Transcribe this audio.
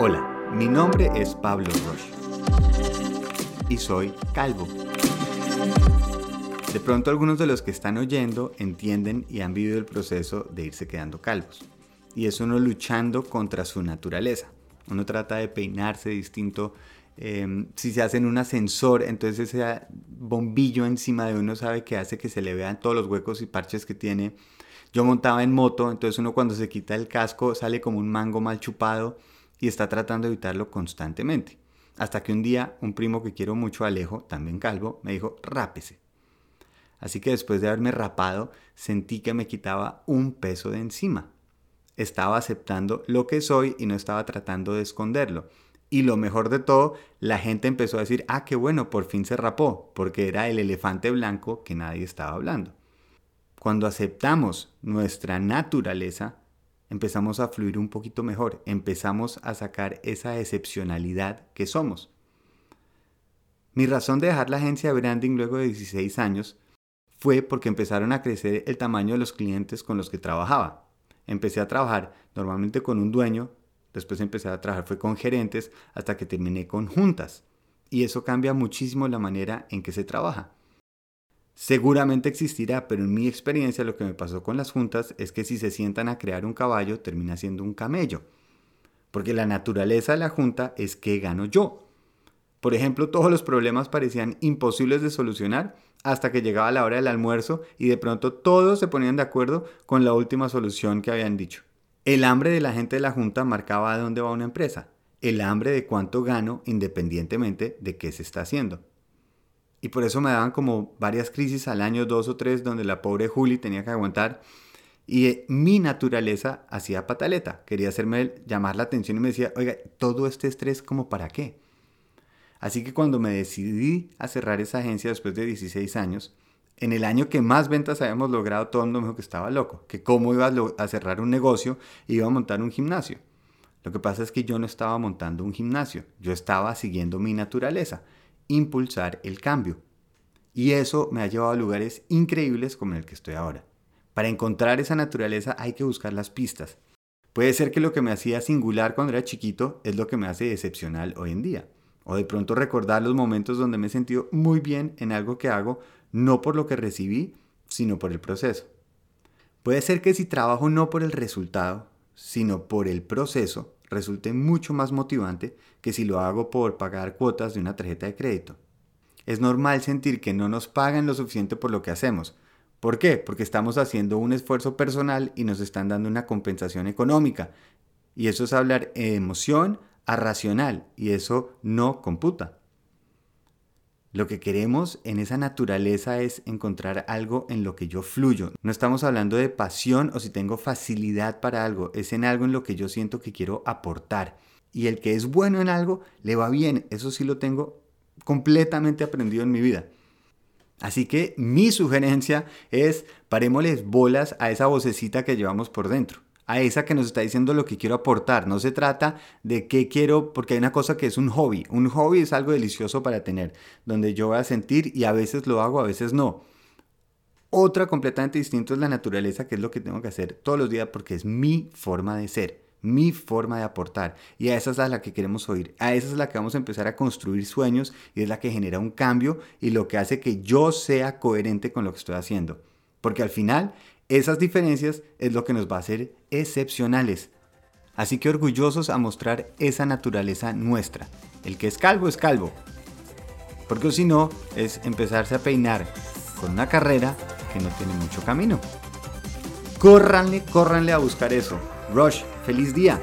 Hola, mi nombre es Pablo Roche y soy calvo. De pronto algunos de los que están oyendo entienden y han vivido el proceso de irse quedando calvos. Y es uno luchando contra su naturaleza. Uno trata de peinarse distinto. Em, si se hace en un ascensor, entonces ese bombillo encima de uno sabe que hace que se le vean todos los huecos y parches que tiene. Yo montaba en moto, entonces uno cuando se quita el casco sale como un mango mal chupado y está tratando de evitarlo constantemente. Hasta que un día un primo que quiero mucho, Alejo, también calvo, me dijo, rápese. Así que después de haberme rapado, sentí que me quitaba un peso de encima. Estaba aceptando lo que soy y no estaba tratando de esconderlo. Y lo mejor de todo, la gente empezó a decir, ah, qué bueno, por fin se rapó, porque era el elefante blanco que nadie estaba hablando. Cuando aceptamos nuestra naturaleza, empezamos a fluir un poquito mejor, empezamos a sacar esa excepcionalidad que somos. Mi razón de dejar la agencia de branding luego de 16 años fue porque empezaron a crecer el tamaño de los clientes con los que trabajaba. Empecé a trabajar normalmente con un dueño, después empecé a trabajar fue con gerentes, hasta que terminé con juntas. Y eso cambia muchísimo la manera en que se trabaja. Seguramente existirá, pero en mi experiencia lo que me pasó con las juntas es que si se sientan a crear un caballo, termina siendo un camello. Porque la naturaleza de la junta es que gano yo. Por ejemplo, todos los problemas parecían imposibles de solucionar hasta que llegaba la hora del almuerzo y de pronto todos se ponían de acuerdo con la última solución que habían dicho. El hambre de la gente de la Junta marcaba a dónde va una empresa, el hambre de cuánto gano independientemente de qué se está haciendo. Y por eso me daban como varias crisis al año, dos o tres, donde la pobre Juli tenía que aguantar. Y eh, mi naturaleza hacía pataleta. Quería hacerme llamar la atención y me decía, oiga, todo este estrés, ¿como para qué? Así que cuando me decidí a cerrar esa agencia después de 16 años, en el año que más ventas habíamos logrado, todo el mundo me dijo que estaba loco, que cómo iba a cerrar un negocio y iba a montar un gimnasio. Lo que pasa es que yo no estaba montando un gimnasio, yo estaba siguiendo mi naturaleza, impulsar el cambio. Y eso me ha llevado a lugares increíbles como el que estoy ahora. Para encontrar esa naturaleza hay que buscar las pistas. Puede ser que lo que me hacía singular cuando era chiquito es lo que me hace excepcional hoy en día. O de pronto recordar los momentos donde me he sentido muy bien en algo que hago, no por lo que recibí, sino por el proceso. Puede ser que si trabajo no por el resultado, sino por el proceso, resulte mucho más motivante que si lo hago por pagar cuotas de una tarjeta de crédito. Es normal sentir que no nos pagan lo suficiente por lo que hacemos. ¿Por qué? Porque estamos haciendo un esfuerzo personal y nos están dando una compensación económica. Y eso es hablar emoción a racional y eso no computa. Lo que queremos en esa naturaleza es encontrar algo en lo que yo fluyo. No estamos hablando de pasión o si tengo facilidad para algo, es en algo en lo que yo siento que quiero aportar. Y el que es bueno en algo, le va bien. Eso sí lo tengo completamente aprendido en mi vida. Así que mi sugerencia es parémosles bolas a esa vocecita que llevamos por dentro a esa que nos está diciendo lo que quiero aportar. No se trata de qué quiero, porque hay una cosa que es un hobby. Un hobby es algo delicioso para tener, donde yo voy a sentir y a veces lo hago, a veces no. Otra completamente distinta es la naturaleza, que es lo que tengo que hacer todos los días porque es mi forma de ser, mi forma de aportar. Y a esa es la que queremos oír. A esa es la que vamos a empezar a construir sueños y es la que genera un cambio y lo que hace que yo sea coherente con lo que estoy haciendo. Porque al final esas diferencias es lo que nos va a hacer excepcionales. Así que orgullosos a mostrar esa naturaleza nuestra. El que es calvo es calvo. Porque si no, es empezarse a peinar con una carrera que no tiene mucho camino. Córranle, córranle a buscar eso. Rush, feliz día.